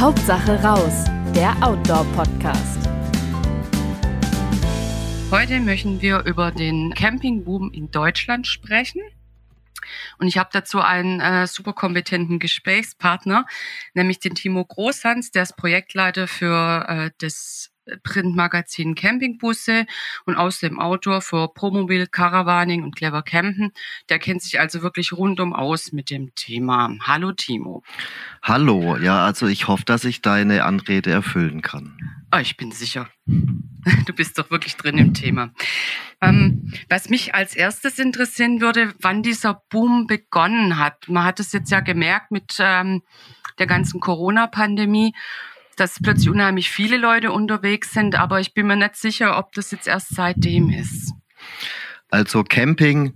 Hauptsache raus, der Outdoor-Podcast. Heute möchten wir über den Campingboom in Deutschland sprechen. Und ich habe dazu einen äh, super kompetenten Gesprächspartner, nämlich den Timo Großhans, der ist Projektleiter für äh, das Printmagazin Campingbusse und außerdem Autor für Promobil, Caravaning und Clever Campen. Der kennt sich also wirklich rundum aus mit dem Thema. Hallo Timo. Hallo, ja, also ich hoffe, dass ich deine Anrede erfüllen kann. Oh, ich bin sicher. Du bist doch wirklich drin im Thema. Ähm, was mich als erstes interessieren würde, wann dieser Boom begonnen hat. Man hat es jetzt ja gemerkt mit ähm, der ganzen Corona-Pandemie dass plötzlich unheimlich viele Leute unterwegs sind, aber ich bin mir nicht sicher, ob das jetzt erst seitdem ist. Also Camping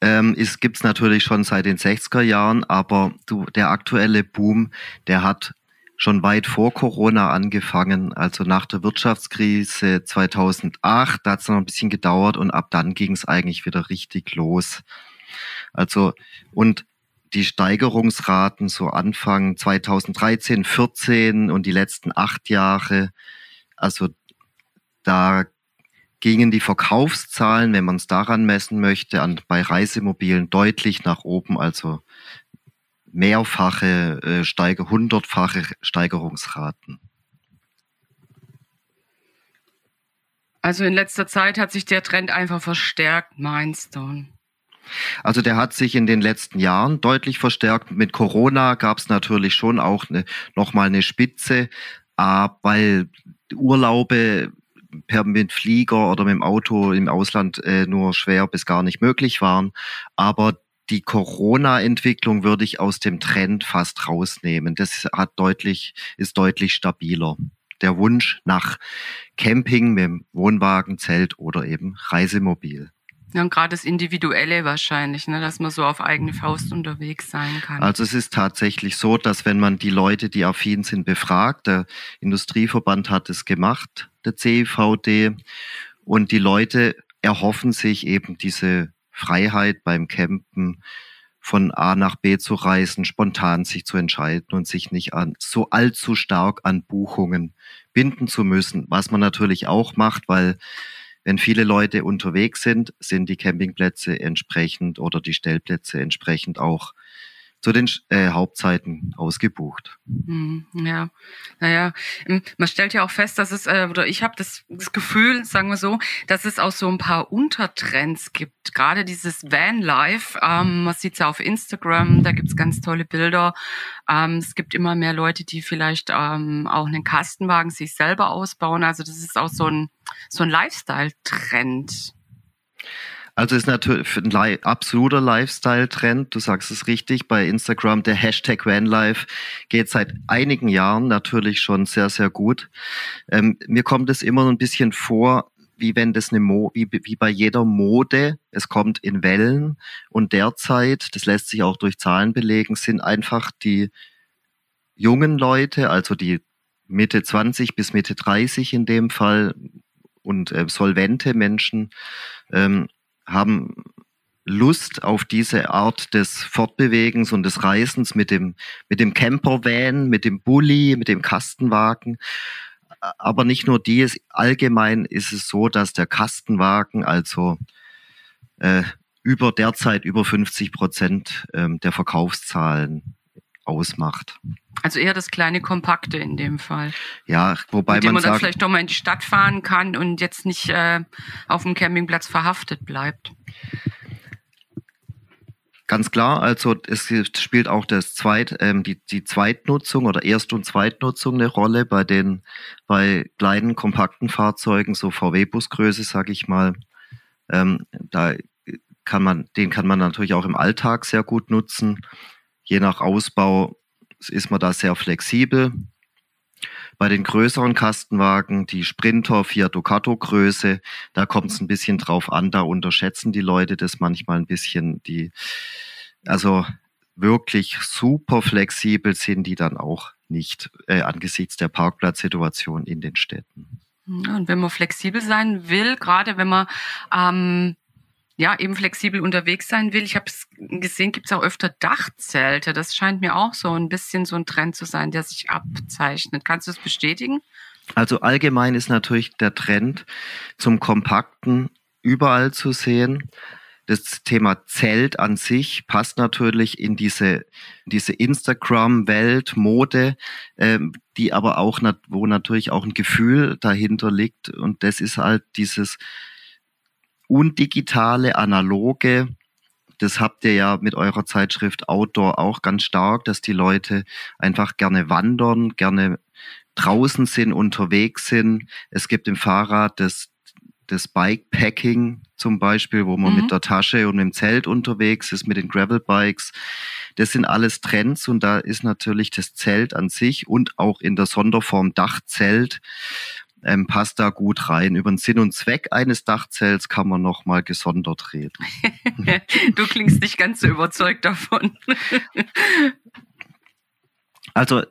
ähm, gibt es natürlich schon seit den 60er Jahren, aber du, der aktuelle Boom, der hat schon weit vor Corona angefangen, also nach der Wirtschaftskrise 2008, da hat es noch ein bisschen gedauert und ab dann ging es eigentlich wieder richtig los. Also und die Steigerungsraten so Anfang 2013, 14 und die letzten acht Jahre, also da gingen die Verkaufszahlen, wenn man es daran messen möchte, an, bei Reisemobilen deutlich nach oben, also mehrfache, äh, Steiger, hundertfache Steigerungsraten. Also in letzter Zeit hat sich der Trend einfach verstärkt, du? Also der hat sich in den letzten Jahren deutlich verstärkt. Mit Corona gab es natürlich schon auch eine, nochmal eine Spitze, äh, weil Urlaube per mit Flieger oder mit dem Auto im Ausland äh, nur schwer bis gar nicht möglich waren. Aber die Corona-Entwicklung würde ich aus dem Trend fast rausnehmen. Das hat deutlich, ist deutlich stabiler. Der Wunsch nach Camping mit dem Wohnwagen, Zelt oder eben Reisemobil. Ja, und gerade das Individuelle wahrscheinlich, ne, dass man so auf eigene Faust unterwegs sein kann. Also es ist tatsächlich so, dass wenn man die Leute, die affin sind, befragt, der Industrieverband hat es gemacht, der CIVD, und die Leute erhoffen sich eben diese Freiheit beim Campen, von A nach B zu reisen, spontan sich zu entscheiden und sich nicht an so allzu stark an Buchungen binden zu müssen, was man natürlich auch macht, weil wenn viele Leute unterwegs sind, sind die Campingplätze entsprechend oder die Stellplätze entsprechend auch zu den äh, Hauptzeiten ausgebucht. Hm, ja, naja, ähm, man stellt ja auch fest, dass es, äh, oder ich habe das, das Gefühl, sagen wir so, dass es auch so ein paar Untertrends gibt. Gerade dieses Vanlife, ähm, man sieht es ja auf Instagram, da gibt's ganz tolle Bilder. Ähm, es gibt immer mehr Leute, die vielleicht ähm, auch einen Kastenwagen sich selber ausbauen. Also das ist auch so ein, so ein Lifestyle-Trend. Also ist natürlich ein absoluter Lifestyle-Trend. Du sagst es richtig. Bei Instagram der Hashtag Vanlife geht seit einigen Jahren natürlich schon sehr, sehr gut. Ähm, mir kommt es immer so ein bisschen vor, wie wenn das eine Mo wie, wie bei jeder Mode, es kommt in Wellen und derzeit, das lässt sich auch durch Zahlen belegen, sind einfach die jungen Leute, also die Mitte 20 bis Mitte 30 in dem Fall und äh, solvente Menschen, ähm, haben Lust auf diese Art des Fortbewegens und des Reisens mit dem, mit dem Campervan, mit dem Bulli, mit dem Kastenwagen. Aber nicht nur die, allgemein ist es so, dass der Kastenwagen also äh, über derzeit über 50 Prozent ähm, der Verkaufszahlen ausmacht. Also eher das kleine Kompakte in dem Fall. Ja, wobei man, man sagt, dann vielleicht doch mal in die Stadt fahren kann und jetzt nicht äh, auf dem Campingplatz verhaftet bleibt. Ganz klar, also es spielt auch das Zweit, ähm, die, die Zweitnutzung oder Erst- und Zweitnutzung eine Rolle bei den bei kleinen kompakten Fahrzeugen, so VW-Busgröße, sage ich mal. Ähm, da kann man, den kann man natürlich auch im Alltag sehr gut nutzen. Je nach Ausbau ist man da sehr flexibel. Bei den größeren Kastenwagen, die Sprinter, Fiat Ducato Größe, da kommt es ein bisschen drauf an, da unterschätzen die Leute das manchmal ein bisschen. Die, also wirklich super flexibel sind die dann auch nicht äh, angesichts der Parkplatzsituation in den Städten. Und wenn man flexibel sein will, gerade wenn man ähm, ja, eben flexibel unterwegs sein will. Ich habe es gesehen, gibt es auch öfter Dachzelte. Das scheint mir auch so ein bisschen so ein Trend zu sein, der sich abzeichnet. Kannst du es bestätigen? Also allgemein ist natürlich der Trend zum Kompakten überall zu sehen. Das Thema Zelt an sich passt natürlich in diese, diese Instagram-Welt, Mode, ähm, die aber auch, wo natürlich auch ein Gefühl dahinter liegt. Und das ist halt dieses undigitale, analoge, das habt ihr ja mit eurer Zeitschrift Outdoor auch ganz stark, dass die Leute einfach gerne wandern, gerne draußen sind, unterwegs sind. Es gibt im Fahrrad das das Bikepacking zum Beispiel, wo man mhm. mit der Tasche und mit dem Zelt unterwegs ist, mit den Gravelbikes. Das sind alles Trends und da ist natürlich das Zelt an sich und auch in der Sonderform Dachzelt ähm, passt da gut rein. Über den Sinn und Zweck eines Dachzelts kann man noch mal gesondert reden. du klingst nicht ganz so überzeugt davon. also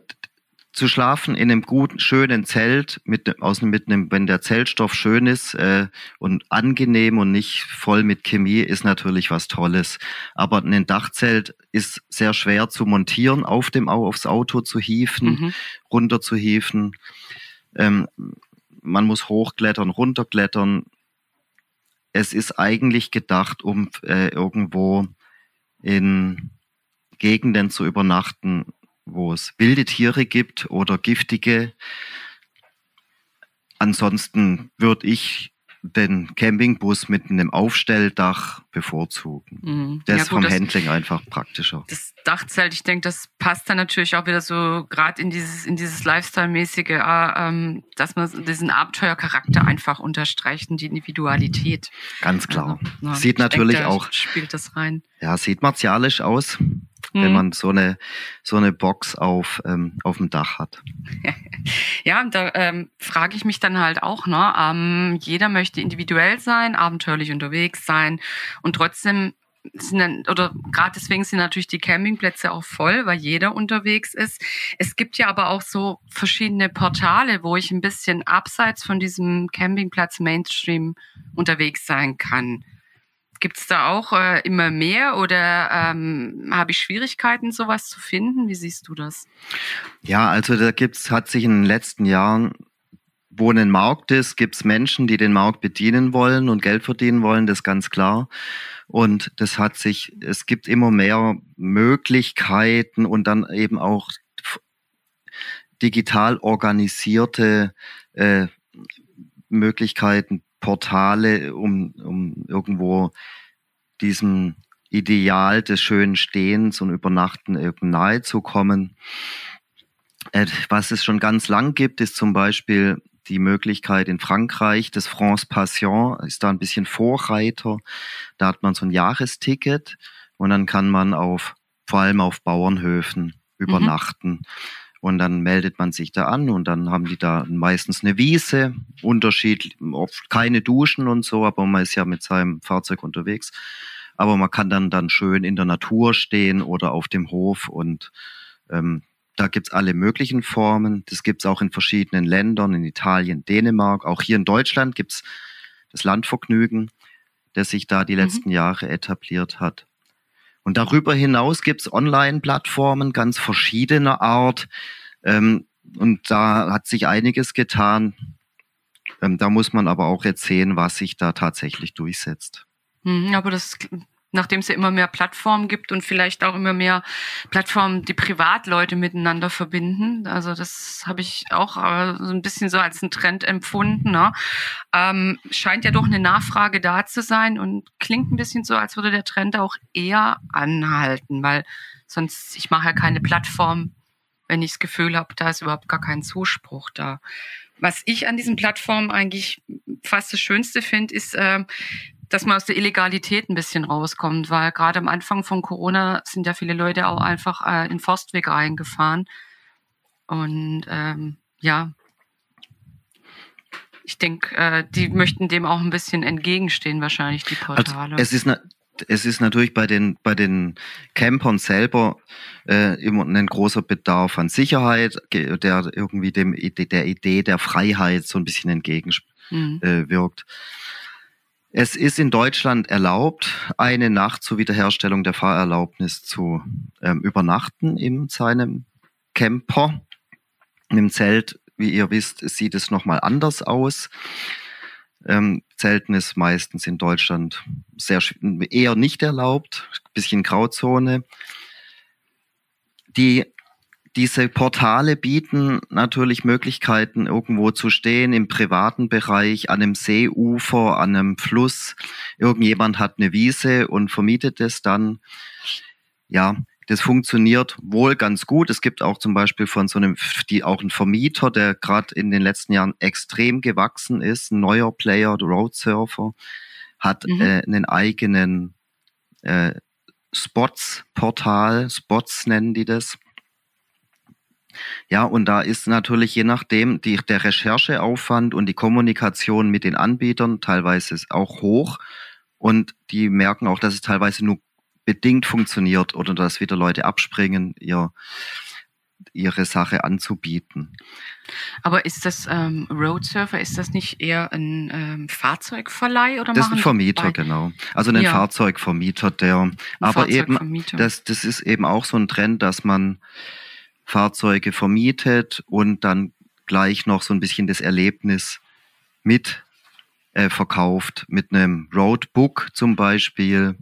zu schlafen in einem guten, schönen Zelt, mit, aus, mit einem, wenn der Zeltstoff schön ist äh, und angenehm und nicht voll mit Chemie, ist natürlich was Tolles. Aber ein Dachzelt ist sehr schwer zu montieren, auf dem aufs Auto zu hieven, mhm. runter zu hieven. Ähm, man muss hochklettern, runterklettern. Es ist eigentlich gedacht, um äh, irgendwo in Gegenden zu übernachten, wo es wilde Tiere gibt oder giftige. Ansonsten würde ich den Campingbus mit einem Aufstelldach bevorzugen. Mhm. Das ja, ist vom das, Handling einfach praktischer. Das Dachzelt, ich denke, das passt dann natürlich auch wieder so gerade in dieses, in dieses Lifestyle-mäßige, äh, dass man diesen Abenteuercharakter einfach unterstreicht und die Individualität. Ganz klar. Also, na, sieht natürlich denke, auch. Spielt das rein. Ja, sieht martialisch aus mhm. wenn man so eine, so eine Box auf, ähm, auf dem Dach hat. ja, da ähm, frage ich mich dann halt auch, ne, ähm, jeder möchte individuell sein, abenteuerlich unterwegs sein und trotzdem sind dann, oder gerade deswegen sind natürlich die Campingplätze auch voll, weil jeder unterwegs ist. Es gibt ja aber auch so verschiedene Portale, wo ich ein bisschen abseits von diesem Campingplatz Mainstream unterwegs sein kann. Gibt es da auch äh, immer mehr oder ähm, habe ich Schwierigkeiten, sowas zu finden? Wie siehst du das? Ja, also da gibt's, hat sich in den letzten Jahren, wo ein Markt ist, gibt es Menschen, die den Markt bedienen wollen und Geld verdienen wollen, das ist ganz klar. Und das hat sich, es gibt immer mehr Möglichkeiten und dann eben auch digital organisierte äh, Möglichkeiten, Portale, um, um irgendwo diesem Ideal des schönen Stehens und Übernachten eben nahe zu kommen. Äh, was es schon ganz lang gibt, ist zum Beispiel die Möglichkeit in Frankreich, das France Passion ist da ein bisschen Vorreiter. Da hat man so ein Jahresticket und dann kann man auf, vor allem auf Bauernhöfen mhm. übernachten. Mhm. Und dann meldet man sich da an und dann haben die da meistens eine Wiese, Unterschied, oft keine Duschen und so, aber man ist ja mit seinem Fahrzeug unterwegs. Aber man kann dann, dann schön in der Natur stehen oder auf dem Hof und ähm, da gibt's alle möglichen Formen. Das gibt's auch in verschiedenen Ländern, in Italien, Dänemark. Auch hier in Deutschland gibt's das Landvergnügen, das sich da die mhm. letzten Jahre etabliert hat. Und darüber hinaus gibt es Online-Plattformen ganz verschiedener Art. Ähm, und da hat sich einiges getan. Ähm, da muss man aber auch jetzt sehen, was sich da tatsächlich durchsetzt. Mhm, aber das nachdem es ja immer mehr Plattformen gibt und vielleicht auch immer mehr Plattformen, die Privatleute miteinander verbinden. Also das habe ich auch äh, so ein bisschen so als einen Trend empfunden. Ne? Ähm, scheint ja doch eine Nachfrage da zu sein und klingt ein bisschen so, als würde der Trend auch eher anhalten, weil sonst, ich mache ja keine Plattform, wenn ich das Gefühl habe, da ist überhaupt gar kein Zuspruch da. Was ich an diesen Plattformen eigentlich fast das Schönste finde, ist, äh, dass man aus der Illegalität ein bisschen rauskommt, weil gerade am Anfang von Corona sind ja viele Leute auch einfach äh, in Forstweg reingefahren. Und ähm, ja, ich denke, äh, die möchten dem auch ein bisschen entgegenstehen, wahrscheinlich die also, Portale. Also es ist eine es ist natürlich bei den, bei den Campern selber äh, immer ein großer Bedarf an Sicherheit, der irgendwie dem, der Idee der Freiheit so ein bisschen entgegenwirkt. Mhm. Äh, Es ist in Deutschland erlaubt, eine Nacht zur Wiederherstellung der Fahrerlaubnis zu ähm, übernachten in seinem Camper. Im Zelt, wie ihr wisst, sieht es nochmal anders aus. Ähm, Zelten ist meistens in Deutschland sehr eher nicht erlaubt, bisschen Grauzone. Die diese Portale bieten natürlich Möglichkeiten, irgendwo zu stehen im privaten Bereich, an einem Seeufer, an einem Fluss. Irgendjemand hat eine Wiese und vermietet es dann. Ja, das funktioniert wohl ganz gut. Es gibt auch zum Beispiel von so einem, die auch ein Vermieter, der gerade in den letzten Jahren extrem gewachsen ist, ein neuer Player, der Road Surfer, hat mhm. äh, einen eigenen äh, Spots-Portal, Spots nennen die das ja, und da ist natürlich je nachdem die, der Rechercheaufwand und die Kommunikation mit den Anbietern teilweise auch hoch. Und die merken auch, dass es teilweise nur bedingt funktioniert oder dass wieder Leute abspringen, ihr, ihre Sache anzubieten. Aber ist das ähm, Roadsurfer, ist das nicht eher ein ähm, Fahrzeugverleih oder Das ist ein Vermieter, genau. Also ein ja. Fahrzeugvermieter, der ein aber Fahrzeugvermieter. eben das, das ist eben auch so ein Trend, dass man Fahrzeuge vermietet und dann gleich noch so ein bisschen das Erlebnis mit äh, verkauft, mit einem Roadbook zum Beispiel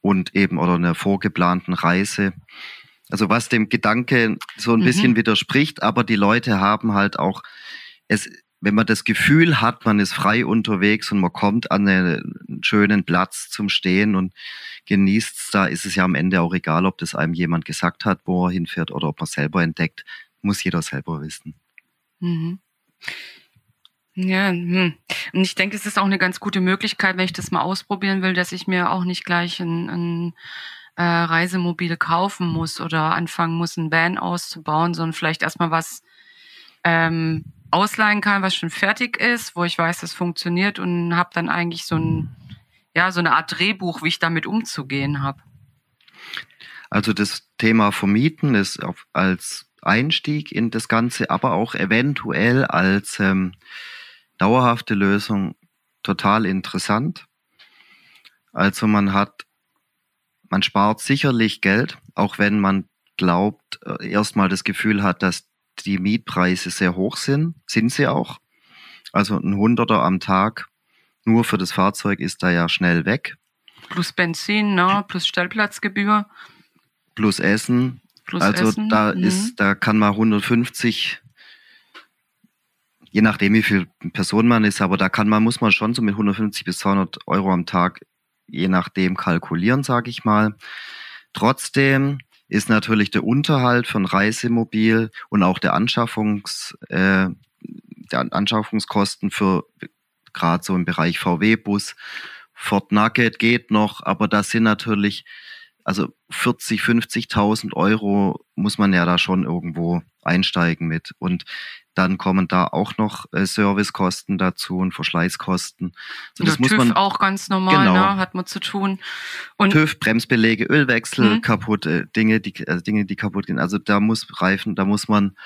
und eben oder einer vorgeplanten Reise. Also was dem Gedanke so ein mhm. bisschen widerspricht, aber die Leute haben halt auch es wenn man das Gefühl hat, man ist frei unterwegs und man kommt an einen schönen Platz zum Stehen und genießt es, da ist es ja am Ende auch egal, ob das einem jemand gesagt hat, wo er hinfährt oder ob man selber entdeckt. Muss jeder selber wissen. Mhm. Ja, hm. und ich denke, es ist auch eine ganz gute Möglichkeit, wenn ich das mal ausprobieren will, dass ich mir auch nicht gleich ein, ein äh, Reisemobil kaufen muss oder anfangen muss, ein Van auszubauen, sondern vielleicht erstmal was ähm, ausleihen kann, was schon fertig ist, wo ich weiß, das funktioniert und habe dann eigentlich so ein ja so eine Art Drehbuch, wie ich damit umzugehen habe. Also das Thema Vermieten ist auf, als Einstieg in das Ganze, aber auch eventuell als ähm, dauerhafte Lösung total interessant. Also man hat, man spart sicherlich Geld, auch wenn man glaubt, äh, erstmal das Gefühl hat, dass die Mietpreise sehr hoch sind, sind sie auch. Also ein Hunderter am Tag nur für das Fahrzeug ist da ja schnell weg. Plus Benzin, ne? plus Stellplatzgebühr. Plus Essen. Plus also Essen. da mhm. ist, da kann man 150, je nachdem wie viel Person man ist, aber da kann man, muss man schon so mit 150 bis 200 Euro am Tag, je nachdem kalkulieren, sage ich mal. Trotzdem ist natürlich der Unterhalt von Reisemobil und auch der Anschaffungs, äh, der Anschaffungskosten für gerade so im Bereich VW-Bus. Ford Nugget geht noch, aber das sind natürlich, also 40, 50.000 Euro muss man ja da schon irgendwo einsteigen mit. Und dann kommen da auch noch äh, Servicekosten dazu und Verschleißkosten. So, das ja, muss TÜV man auch ganz normal, genau. ne, hat man zu tun. Und TÜV, Bremsbelege, Ölwechsel, mhm. kaputt, äh, Dinge, die äh, Dinge, die kaputt gehen. Also da muss Reifen, da muss man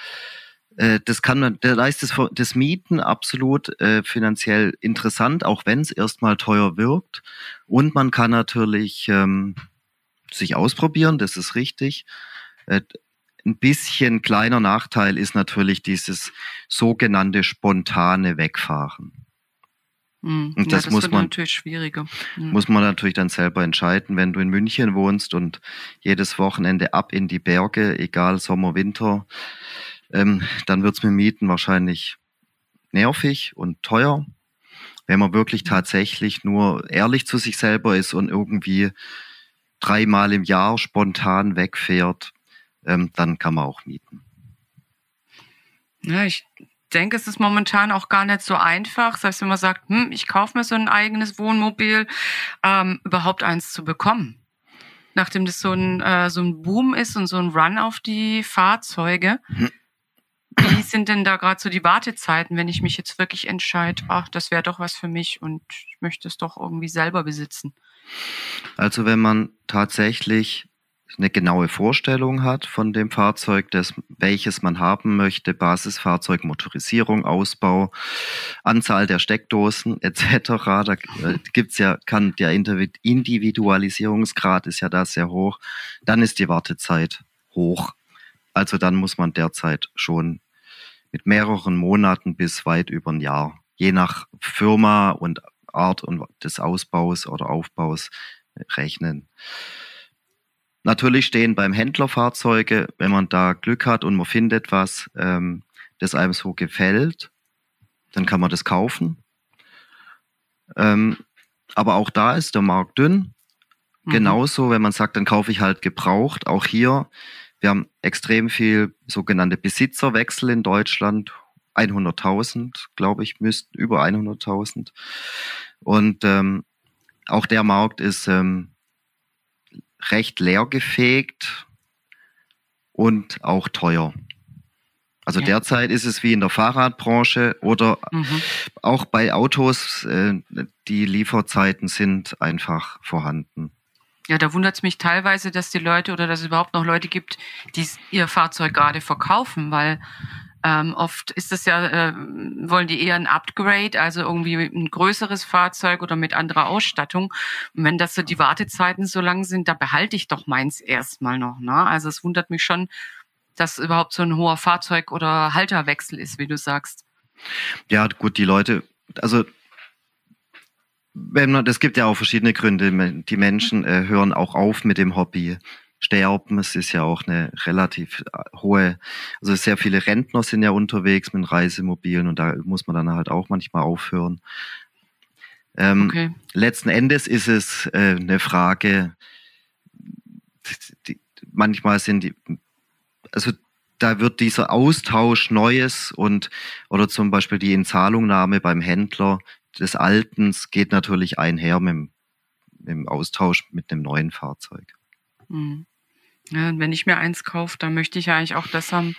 äh, das kann man, da ist das, das Mieten absolut äh, finanziell interessant, auch wenn es erstmal teuer wirkt. Und man kann natürlich ähm, sich ausprobieren, das ist richtig. Äh, ein bisschen kleiner Nachteil ist natürlich dieses sogenannte spontane Wegfahren. Mhm. Und das, ja, das muss man natürlich schwieriger. Mhm. Muss man natürlich dann selber entscheiden, wenn du in München wohnst und jedes Wochenende ab in die Berge, egal Sommer, Winter, ähm, dann wird's mit Mieten wahrscheinlich nervig und teuer. Wenn man wirklich mhm. tatsächlich nur ehrlich zu sich selber ist und irgendwie dreimal im Jahr spontan wegfährt, ähm, dann kann man auch mieten. Ja, ich denke, es ist momentan auch gar nicht so einfach, selbst wenn man sagt, hm, ich kaufe mir so ein eigenes Wohnmobil, ähm, überhaupt eins zu bekommen. Nachdem das so ein, äh, so ein Boom ist und so ein Run auf die Fahrzeuge. Hm. Wie sind denn da gerade so die Wartezeiten, wenn ich mich jetzt wirklich entscheide, ach, das wäre doch was für mich und ich möchte es doch irgendwie selber besitzen? Also wenn man tatsächlich eine genaue Vorstellung hat von dem Fahrzeug, das, welches man haben möchte, Basisfahrzeug, Motorisierung, Ausbau, Anzahl der Steckdosen etc. Da äh, gibt's ja, kann der Individualisierungsgrad ist ja da sehr hoch. Dann ist die Wartezeit hoch. Also dann muss man derzeit schon mit mehreren Monaten bis weit über ein Jahr, je nach Firma und Art und des Ausbaus oder Aufbaus rechnen. Natürlich stehen beim Händler Fahrzeuge, wenn man da Glück hat und man findet was, ähm, das einem so gefällt, dann kann man das kaufen. Ähm, aber auch da ist der Markt dünn. Mhm. Genauso, wenn man sagt, dann kaufe ich halt gebraucht. Auch hier, wir haben extrem viel sogenannte Besitzerwechsel in Deutschland. 100.000, glaube ich, müssten über 100.000. Und ähm, auch der Markt ist ähm, recht leergefegt und auch teuer. Also ja. derzeit ist es wie in der Fahrradbranche oder mhm. auch bei Autos, äh, die Lieferzeiten sind einfach vorhanden. Ja, da wundert es mich teilweise, dass die Leute oder dass es überhaupt noch Leute gibt, die ihr Fahrzeug gerade verkaufen, weil ähm, oft ist das ja, äh, wollen die eher ein Upgrade, also irgendwie ein größeres Fahrzeug oder mit anderer Ausstattung. Und wenn das so die Wartezeiten so lang sind, da behalte ich doch meins erstmal noch. Ne? Also es wundert mich schon, dass überhaupt so ein hoher Fahrzeug- oder Halterwechsel ist, wie du sagst. Ja, gut, die Leute, also es gibt ja auch verschiedene Gründe. Die Menschen äh, hören auch auf mit dem Hobby sterben. Es ist ja auch eine relativ äh, hohe, also sehr viele Rentner sind ja unterwegs mit Reisemobilen und da muss man dann halt auch manchmal aufhören. Ähm, okay. Letzten Endes ist es äh, eine Frage, die, manchmal sind die, also da wird dieser Austausch Neues und oder zum Beispiel die Inzahlungnahme beim Händler des Altens geht natürlich einher mit dem, mit dem Austausch mit einem neuen Fahrzeug. Mhm. Ja, wenn ich mir eins kaufe, dann möchte ich ja eigentlich auch das haben,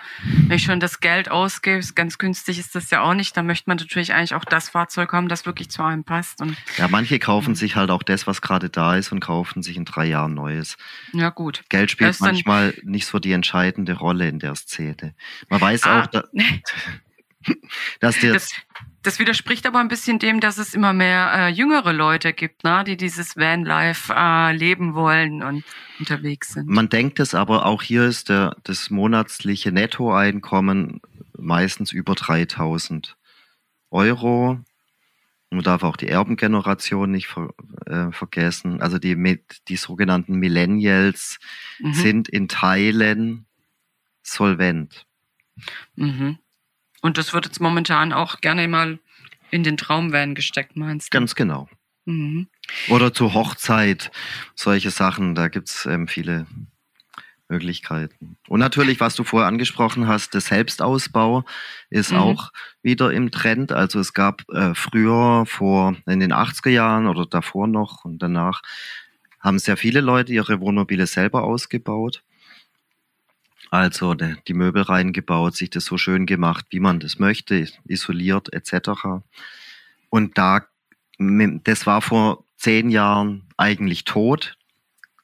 wenn ich schon das Geld ausgebe, ganz günstig ist das ja auch nicht, dann möchte man natürlich eigentlich auch das Fahrzeug haben, das wirklich zu einem passt. Und, ja, manche kaufen ja. sich halt auch das, was gerade da ist und kaufen sich in drei Jahren Neues. Ja, gut. Geld spielt manchmal nicht so die entscheidende Rolle in der Szene. Man weiß ah, auch, da, dass der, das, das widerspricht aber ein bisschen dem, dass es immer mehr äh, jüngere Leute gibt, ne, die dieses Vanlife äh, leben wollen und unterwegs sind. Man denkt es, aber auch hier ist der, das monatliche Nettoeinkommen meistens über 3000 Euro. Man darf auch die Erbengeneration nicht ver, äh, vergessen. Also die, die sogenannten Millennials mhm. sind in Teilen solvent. Mhm. Und das wird jetzt momentan auch gerne mal in den Traumvan gesteckt, meinst du? Ganz genau. Mhm. Oder zur Hochzeit, solche Sachen, da gibt's ähm, viele Möglichkeiten. Und natürlich, was du vorher angesprochen hast, der Selbstausbau ist mhm. auch wieder im Trend. Also es gab äh, früher, vor in den 80er Jahren oder davor noch und danach, haben sehr viele Leute ihre Wohnmobile selber ausgebaut. Also die Möbel reingebaut, sich das so schön gemacht, wie man das möchte, isoliert etc. Und da, das war vor zehn Jahren eigentlich tot.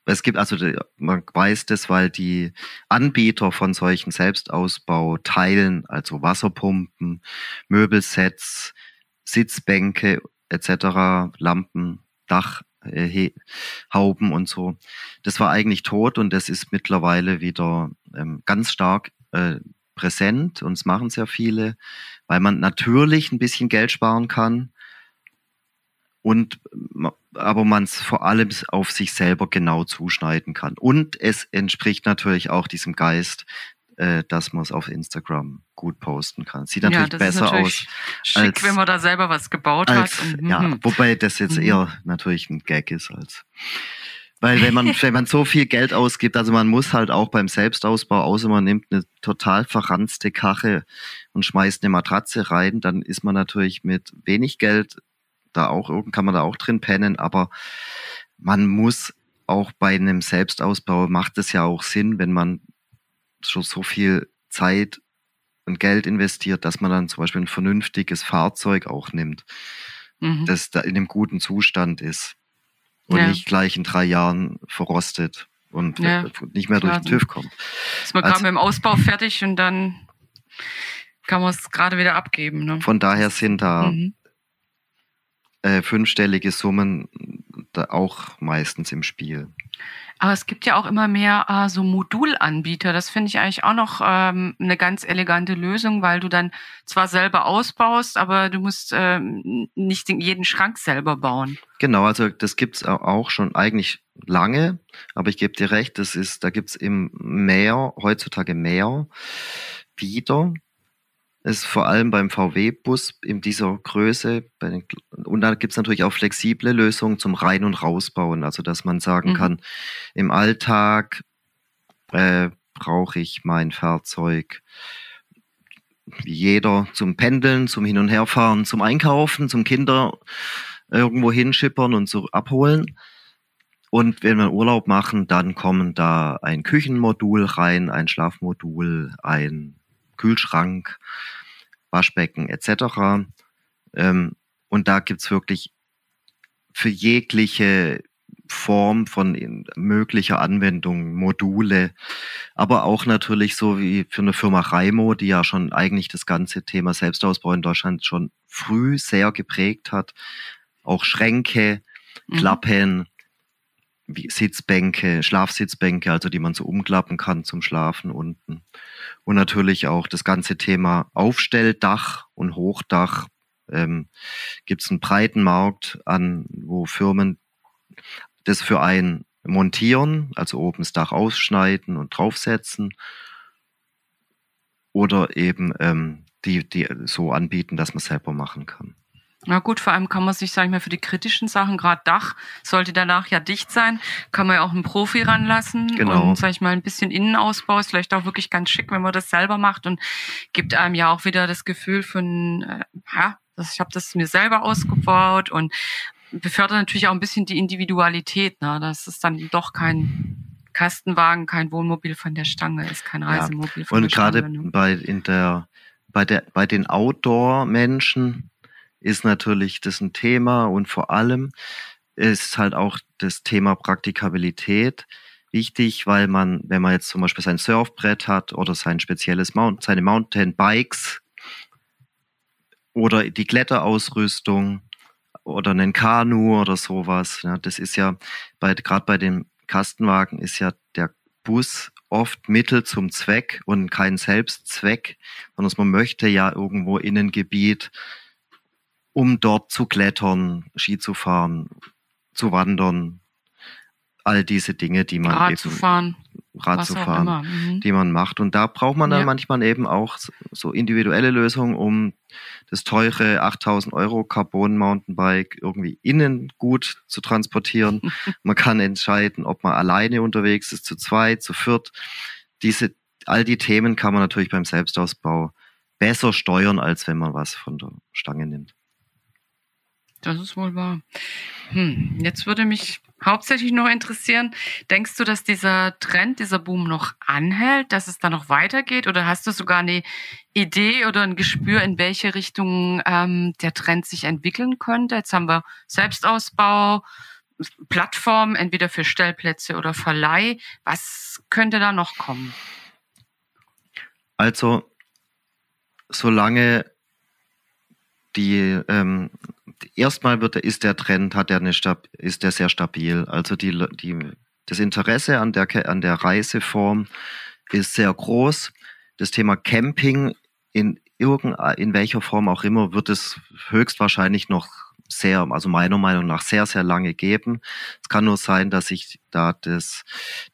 Es gibt also, man weiß das, weil die Anbieter von solchen Selbstausbauteilen, also Wasserpumpen, Möbelsets, Sitzbänke etc., Lampen, Dach, äh, Hauben und so. Das war eigentlich tot und das ist mittlerweile wieder ähm, ganz stark äh, präsent und es machen sehr viele, weil man natürlich ein bisschen Geld sparen kann und aber man es vor allem auf sich selber genau zuschneiden kann. Und es entspricht natürlich auch diesem Geist äh, dass man es auf Instagram gut posten kann. Sieht natürlich ja, besser natürlich aus. Schick, als, wenn man da selber was gebaut als, hat. Und, ja, mhm. wobei das jetzt mhm. eher natürlich ein Gag ist als. Weil wenn man, wenn man so viel Geld ausgibt, also man muss halt auch beim Selbstausbau, außer man nimmt eine total verranzte Kache und schmeißt eine Matratze rein, dann ist man natürlich mit wenig Geld da auch, kann man da auch drin pennen, aber man muss auch bei einem Selbstausbau macht es ja auch Sinn, wenn man schon so viel Zeit und Geld investiert, dass man dann zum Beispiel ein vernünftiges Fahrzeug auch nimmt, mhm. das da in einem guten Zustand ist und ja. nicht gleich in drei Jahren verrostet. und ja, nicht mehr durch den TÜV kommt. Ist man also, gerade mit dem Ausbau fertig und dann kann man es gerade wieder abgeben. Ne? Von daher sind da mhm. Äh, fünfstellige Summen da auch meistens im Spiel. Aber es gibt ja auch immer mehr äh, so Modulanbieter. Das finde ich eigentlich auch noch ähm, eine ganz elegante Lösung, weil du dann zwar selber ausbaust, aber du musst ähm, nicht jeden Schrank selber bauen. Genau, also das gibt's auch schon eigentlich lange, aber ich gebe dir recht, das ist, da gibt's im mehr, heutzutage mehr wieder ist vor allem beim VW-Bus in dieser Größe. Den, und da gibt es natürlich auch flexible Lösungen zum Rein- und Rausbauen. Also, dass man sagen mhm. kann, im Alltag äh, brauche ich mein Fahrzeug wie jeder zum Pendeln, zum Hin- und Herfahren, zum Einkaufen, zum Kinder irgendwo hinschippern und zu abholen. Und wenn wir Urlaub machen, dann kommen da ein Küchenmodul rein, ein Schlafmodul, ein Kühlschrank, Waschbecken etc. Ähm, und da gibt's wirklich für jegliche Form von möglicher Anwendung Module, aber auch natürlich so wie für eine Firma Raimo, die ja schon eigentlich das ganze Thema Selbstausbau in Deutschland schon früh sehr geprägt hat. Auch Schränke, mhm. Wie Sitzbänke, Schlafsitzbänke, also die man so umklappen kann zum Schlafen unten. Und natürlich auch das ganze Thema Aufstelldach und Hochdach. Ähm, Gibt es einen breiten Markt an, wo Firmen das für ein montieren, also oben das Dach ausschneiden und draufsetzen. Oder eben ähm, die, die so anbieten, dass man selber machen kann. Na gut, vor allem kann man sich, sag ich mal, für die kritischen Sachen, gerade Dach, sollte danach ja dicht sein, kann man ja auch einen Profi ranlassen. Genau. Und, sag ich mal, ein bisschen Innenausbau ist vielleicht auch wirklich ganz schick, wenn man das selber macht und gibt einem ja auch wieder das Gefühl von, äh, ja, das, ich habe das mir selber ausgebaut und befördert natürlich auch ein bisschen die Individualität. Ne? Das ist dann doch kein Kastenwagen, kein Wohnmobil von der Stange ist, kein Reisemobil ja. von und der Stange. Und gerade bei, in der, bei, der, bei den Outdoor-Menschen, ist natürlich das ein Thema und vor allem ist halt auch das Thema Praktikabilität wichtig, weil man, wenn man jetzt zum Beispiel sein Surfbrett hat oder sein spezielles Mount, seine Mountain Bikes oder die Kletterausrüstung oder einen Kanu oder sowas, ja, das ist ja bei, gerade bei dem Kastenwagen ist ja der Bus oft Mittel zum Zweck und kein Selbstzweck, sondern man möchte ja irgendwo in ein Gebiet um dort zu klettern, Ski zu fahren, zu wandern, all diese Dinge, die man Rad eben, zu fahren, Rad zu fahren, mhm. die man macht. Und da braucht man dann ja. manchmal eben auch so individuelle Lösungen, um das teure 8000 Euro Carbon Mountainbike irgendwie innen gut zu transportieren. man kann entscheiden, ob man alleine unterwegs ist, zu zweit, zu viert. Diese, all die Themen kann man natürlich beim Selbstausbau besser steuern, als wenn man was von der Stange nimmt. Das ist wohl wahr. Hm, jetzt würde mich hauptsächlich noch interessieren, denkst du, dass dieser Trend, dieser Boom noch anhält, dass es da noch weitergeht? Oder hast du sogar eine Idee oder ein Gespür, in welche Richtung ähm, der Trend sich entwickeln könnte? Jetzt haben wir Selbstausbau, Plattform, entweder für Stellplätze oder Verleih. Was könnte da noch kommen? Also, solange die ähm, erstmal wird ist der Trend hat der eine ist der sehr stabil. Also die, die das Interesse an der an der Reiseform ist sehr groß. Das Thema Camping in irgend in welcher Form auch immer wird es höchstwahrscheinlich noch sehr, also meiner Meinung nach sehr, sehr lange geben. Es kann nur sein, dass sich da das,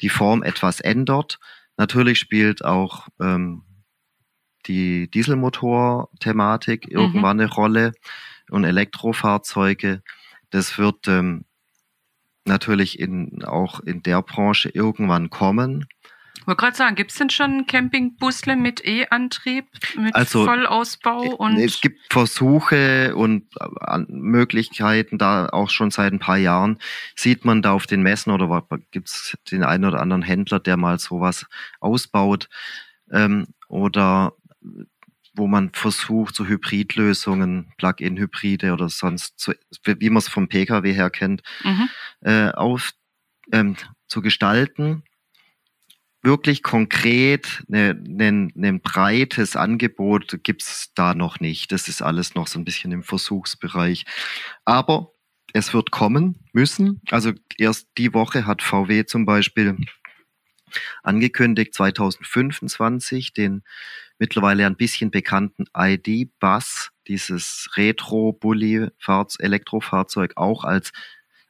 die Form etwas ändert. Natürlich spielt auch ähm, die Dieselmotor-Thematik mhm. irgendwann eine Rolle und Elektrofahrzeuge. Das wird ähm, natürlich in, auch in der Branche irgendwann kommen. Ich wollte gerade sagen, gibt es denn schon Campingbusle mit E-Antrieb, mit also, Vollausbau? Äh, und es gibt Versuche und äh, Möglichkeiten, da auch schon seit ein paar Jahren sieht man da auf den Messen oder gibt es den einen oder anderen Händler, der mal sowas ausbaut. Ähm, oder wo man versucht, so Hybridlösungen, Plug-in-Hybride oder sonst, so, wie man es vom Pkw her kennt, mhm. äh, auf, ähm, zu gestalten. Wirklich konkret ein ne, ne breites Angebot gibt's da noch nicht. Das ist alles noch so ein bisschen im Versuchsbereich. Aber es wird kommen müssen. Also erst die Woche hat VW zum Beispiel angekündigt, 2025 den mittlerweile ein bisschen bekannten ID-Bus, dieses Retro-Bully-Elektrofahrzeug auch als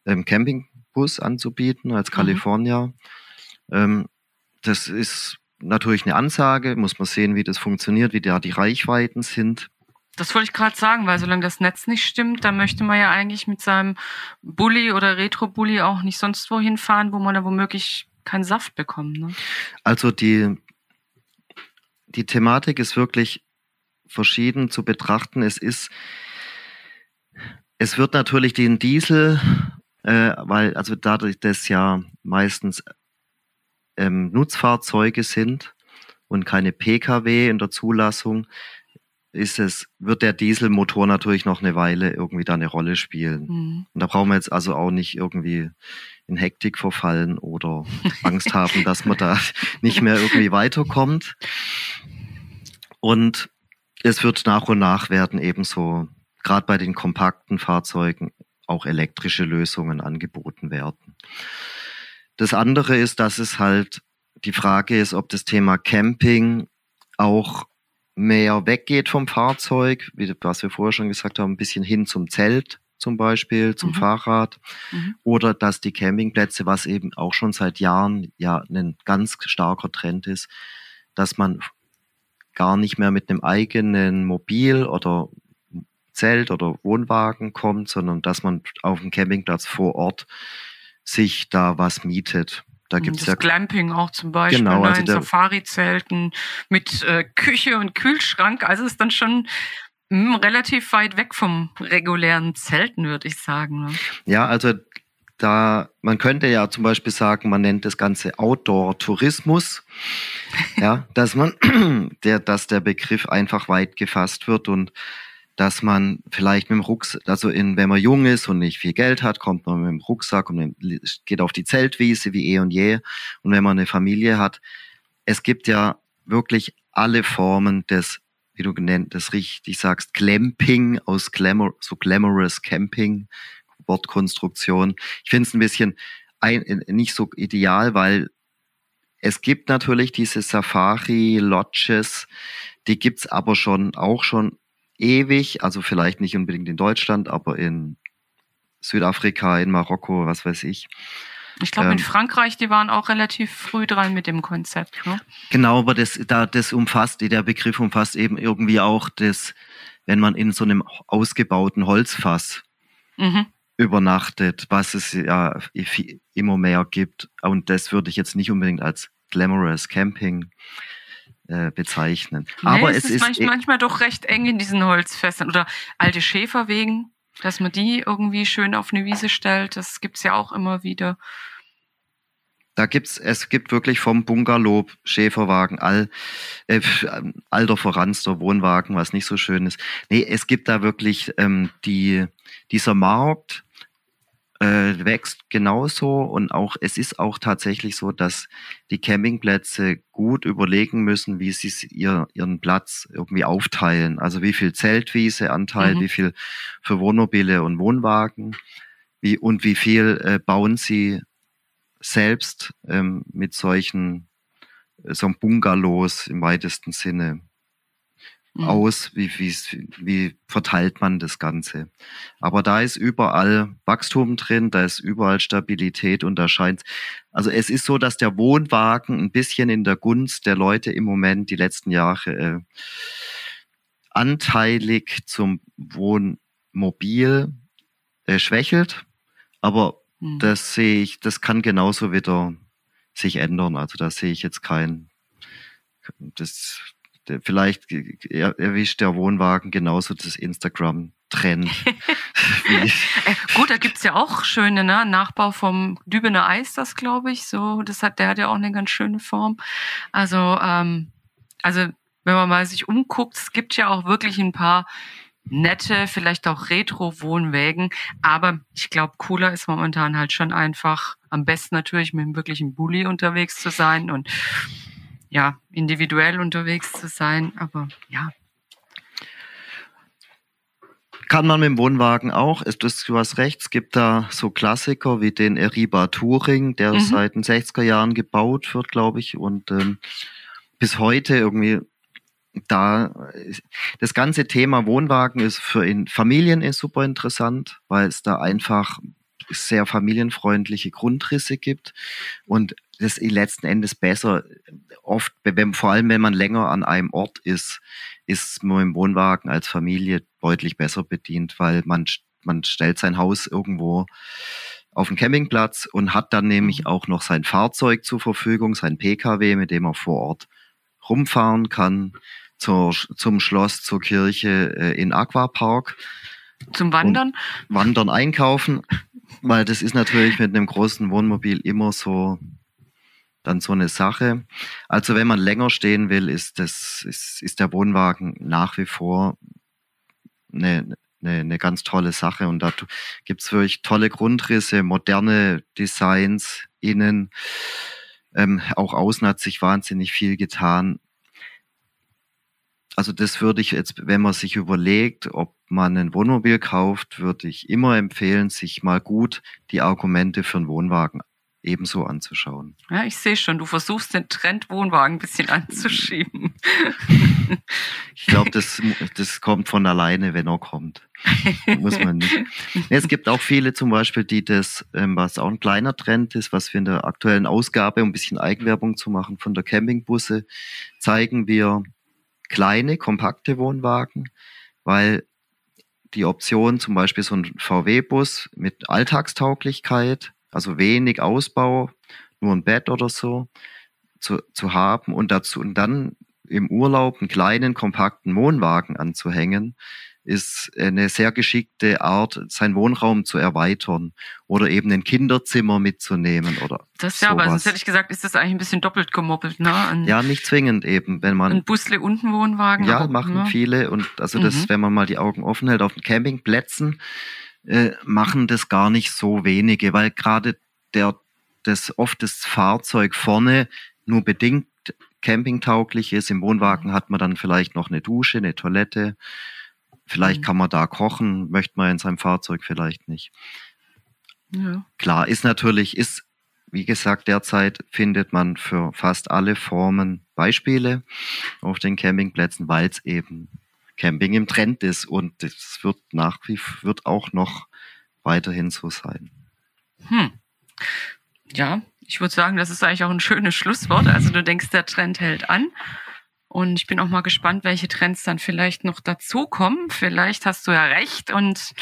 ähm, Campingbus anzubieten, als mhm. California. Ähm, das ist natürlich eine Ansage, muss man sehen, wie das funktioniert, wie da die Reichweiten sind. Das wollte ich gerade sagen, weil solange das Netz nicht stimmt, dann möchte man ja eigentlich mit seinem Bulli oder Retro-Bulli auch nicht sonst wohin fahren, wo man da womöglich keinen Saft bekommt. Ne? Also die, die Thematik ist wirklich verschieden zu betrachten. Es ist, es wird natürlich den Diesel, äh, weil, also dadurch, dass ja meistens ähm, Nutzfahrzeuge sind und keine Pkw in der Zulassung, ist es, wird der Dieselmotor natürlich noch eine Weile irgendwie da eine Rolle spielen. Mhm. Und da brauchen wir jetzt also auch nicht irgendwie in Hektik verfallen oder Angst haben, dass man da nicht mehr irgendwie weiterkommt. Und es wird nach und nach werden ebenso, gerade bei den kompakten Fahrzeugen, auch elektrische Lösungen angeboten werden. Das andere ist, dass es halt die Frage ist, ob das Thema Camping auch mehr weggeht vom Fahrzeug, wie, was wir vorher schon gesagt haben, ein bisschen hin zum Zelt zum Beispiel, zum mhm. Fahrrad. Mhm. Oder dass die Campingplätze, was eben auch schon seit Jahren ja ein ganz starker Trend ist, dass man gar nicht mehr mit einem eigenen Mobil oder Zelt oder Wohnwagen kommt, sondern dass man auf dem Campingplatz vor Ort sich da was mietet. Da hm, gibt's das ja Glamping auch zum Beispiel, genau, ne, also in Safari-Zelten mit äh, Küche und Kühlschrank. Also ist dann schon hm, relativ weit weg vom regulären Zelten, würde ich sagen. Ne? Ja, also da, man könnte ja zum Beispiel sagen, man nennt das Ganze Outdoor-Tourismus. ja, dass man, der, dass der Begriff einfach weit gefasst wird und dass man vielleicht mit dem Rucksack, also in, wenn man jung ist und nicht viel Geld hat, kommt man mit dem Rucksack und geht auf die Zeltwiese wie eh und je. Und wenn man eine Familie hat, es gibt ja wirklich alle Formen des, wie du genannt, das richtig sagst, Glamping aus Glamour, so glamorous Camping, Wortkonstruktion. Ich finde es ein bisschen ein, nicht so ideal, weil es gibt natürlich diese Safari-Lodges, die gibt's aber schon auch schon ewig, also vielleicht nicht unbedingt in Deutschland, aber in Südafrika, in Marokko, was weiß ich. Ich glaube, ähm, in Frankreich, die waren auch relativ früh dran mit dem Konzept. Ne? Genau, aber das, da, das umfasst, der Begriff umfasst eben irgendwie auch das, wenn man in so einem ausgebauten Holzfass mhm. übernachtet, was es ja immer mehr gibt. Und das würde ich jetzt nicht unbedingt als glamorous Camping äh, bezeichnen. Nee, Aber es, es ist, ist manchmal doch recht eng in diesen Holzfässern oder alte Schäferwegen, dass man die irgendwie schön auf eine Wiese stellt. Das gibt's ja auch immer wieder. Da gibt's, es gibt wirklich vom Bungalow, Schäferwagen, all, äh, alter verranster Wohnwagen, was nicht so schön ist. Nee, es gibt da wirklich ähm, die, dieser Markt, äh, wächst genauso und auch es ist auch tatsächlich so, dass die Campingplätze gut überlegen müssen, wie sie ihr, ihren Platz irgendwie aufteilen. Also wie viel Zeltwiese Anteil, mhm. wie viel für Wohnmobile und Wohnwagen, wie und wie viel äh, bauen sie selbst ähm, mit solchen äh, so Bungalows im weitesten Sinne mhm. aus? Wie, wie, wie verteilt man das Ganze? Aber da ist überall Wachstum drin, da ist überall Stabilität und da scheint, also es ist so, dass der Wohnwagen ein bisschen in der Gunst der Leute im Moment die letzten Jahre äh, anteilig zum Wohnmobil äh, schwächelt. Aber mhm. das sehe ich, das kann genauso wieder sich ändern. Also da sehe ich jetzt kein, das vielleicht erwischt der Wohnwagen genauso das Instagram-Trend. äh, gut, da gibt's ja auch schöne, ne? Nachbau vom Dübener Eis, das glaube ich. So, das hat, der hat ja auch eine ganz schöne Form. Also, ähm, also wenn man mal sich umguckt, es gibt ja auch wirklich ein paar nette, vielleicht auch Retro-Wohnwägen. Aber ich glaube, cooler ist momentan halt schon einfach am besten natürlich mit einem wirklichen Bulli unterwegs zu sein und ja, individuell unterwegs zu sein. Aber ja, kann man mit dem Wohnwagen auch. Ist das, du hast recht, es gibt da so Klassiker wie den Eriba Touring, der mhm. seit den 60er Jahren gebaut wird, glaube ich, und ähm, bis heute irgendwie da das ganze Thema Wohnwagen ist für in Familien ist super interessant, weil es da einfach sehr familienfreundliche Grundrisse gibt und das letzten Endes besser oft, wenn, vor allem wenn man länger an einem Ort ist, ist man im Wohnwagen als Familie deutlich besser bedient, weil man, man stellt sein Haus irgendwo auf den Campingplatz und hat dann nämlich mhm. auch noch sein Fahrzeug zur Verfügung, sein Pkw, mit dem er vor Ort rumfahren kann, zur, zum Schloss, zur Kirche, äh, in Aquapark. Zum Wandern? Wandern, einkaufen, weil das ist natürlich mit einem großen Wohnmobil immer so dann so eine Sache. Also wenn man länger stehen will, ist das ist, ist der Wohnwagen nach wie vor eine, eine, eine ganz tolle Sache und da gibt's wirklich tolle Grundrisse, moderne Designs innen. Ähm, auch außen hat sich wahnsinnig viel getan. Also das würde ich jetzt, wenn man sich überlegt, ob man ein Wohnmobil kauft, würde ich immer empfehlen, sich mal gut die Argumente für einen Wohnwagen ebenso anzuschauen. Ja, ich sehe schon, du versuchst den Trend Wohnwagen ein bisschen anzuschieben. ich glaube, das, das kommt von alleine, wenn er kommt. Muss man nicht. Es gibt auch viele zum Beispiel, die das, ähm, was auch ein kleiner Trend ist, was wir in der aktuellen Ausgabe, um ein bisschen Eigenwerbung zu machen, von der Campingbusse, zeigen wir kleine, kompakte Wohnwagen, weil die Option zum Beispiel so ein VW-Bus mit Alltagstauglichkeit also wenig Ausbau, nur ein Bett oder so zu, zu haben und dazu und dann im Urlaub einen kleinen, kompakten Wohnwagen anzuhängen, ist eine sehr geschickte Art, seinen Wohnraum zu erweitern oder eben ein Kinderzimmer mitzunehmen oder. Das ja, sowas. aber sonst hätte ich gesagt, ist das eigentlich ein bisschen doppelt gemoppelt, ne? Ein, ja, nicht zwingend eben, wenn man. Ein Busle und ein Wohnwagen. Ja, aber, machen ne? viele und also das, mhm. wenn man mal die Augen offen hält auf den Campingplätzen, äh, machen das gar nicht so wenige, weil gerade der das oft das Fahrzeug vorne nur bedingt campingtauglich ist. Im Wohnwagen hat man dann vielleicht noch eine Dusche, eine Toilette. Vielleicht mhm. kann man da kochen, möchte man in seinem Fahrzeug vielleicht nicht. Ja. Klar, ist natürlich, ist, wie gesagt, derzeit findet man für fast alle Formen Beispiele auf den Campingplätzen, weil es eben Camping im Trend ist und es wird nach wie wird auch noch weiterhin so sein. Hm. Ja, ich würde sagen, das ist eigentlich auch ein schönes Schlusswort. Also du denkst, der Trend hält an. Und ich bin auch mal gespannt, welche Trends dann vielleicht noch dazukommen. Vielleicht hast du ja recht und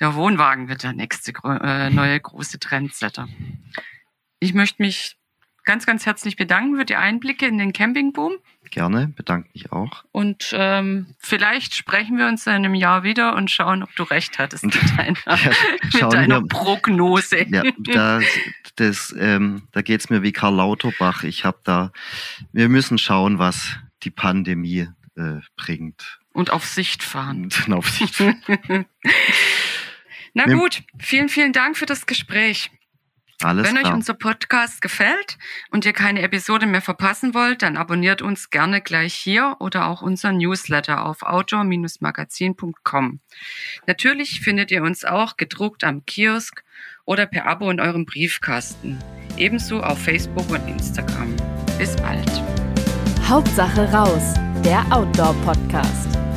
der Wohnwagen wird der nächste äh, neue große Trendsetter. Ich möchte mich ganz, ganz herzlich bedanken für die Einblicke in den Campingboom. Gerne, bedanke mich auch. Und ähm, vielleicht sprechen wir uns in einem Jahr wieder und schauen, ob du recht hattest mit deiner, ja, mit deiner wir, Prognose. Ja, da, das, ähm, da geht es mir wie Karl Lauterbach. Ich habe da, wir müssen schauen, was die Pandemie äh, bringt. Und auf Sicht fahren. Und auf Sicht fahren. Na gut, vielen, vielen Dank für das Gespräch. Alles Wenn klar. euch unser Podcast gefällt und ihr keine Episode mehr verpassen wollt, dann abonniert uns gerne gleich hier oder auch unser Newsletter auf outdoor-magazin.com. Natürlich findet ihr uns auch gedruckt am Kiosk oder per Abo in eurem Briefkasten. Ebenso auf Facebook und Instagram. Bis bald. Hauptsache raus, der Outdoor-Podcast.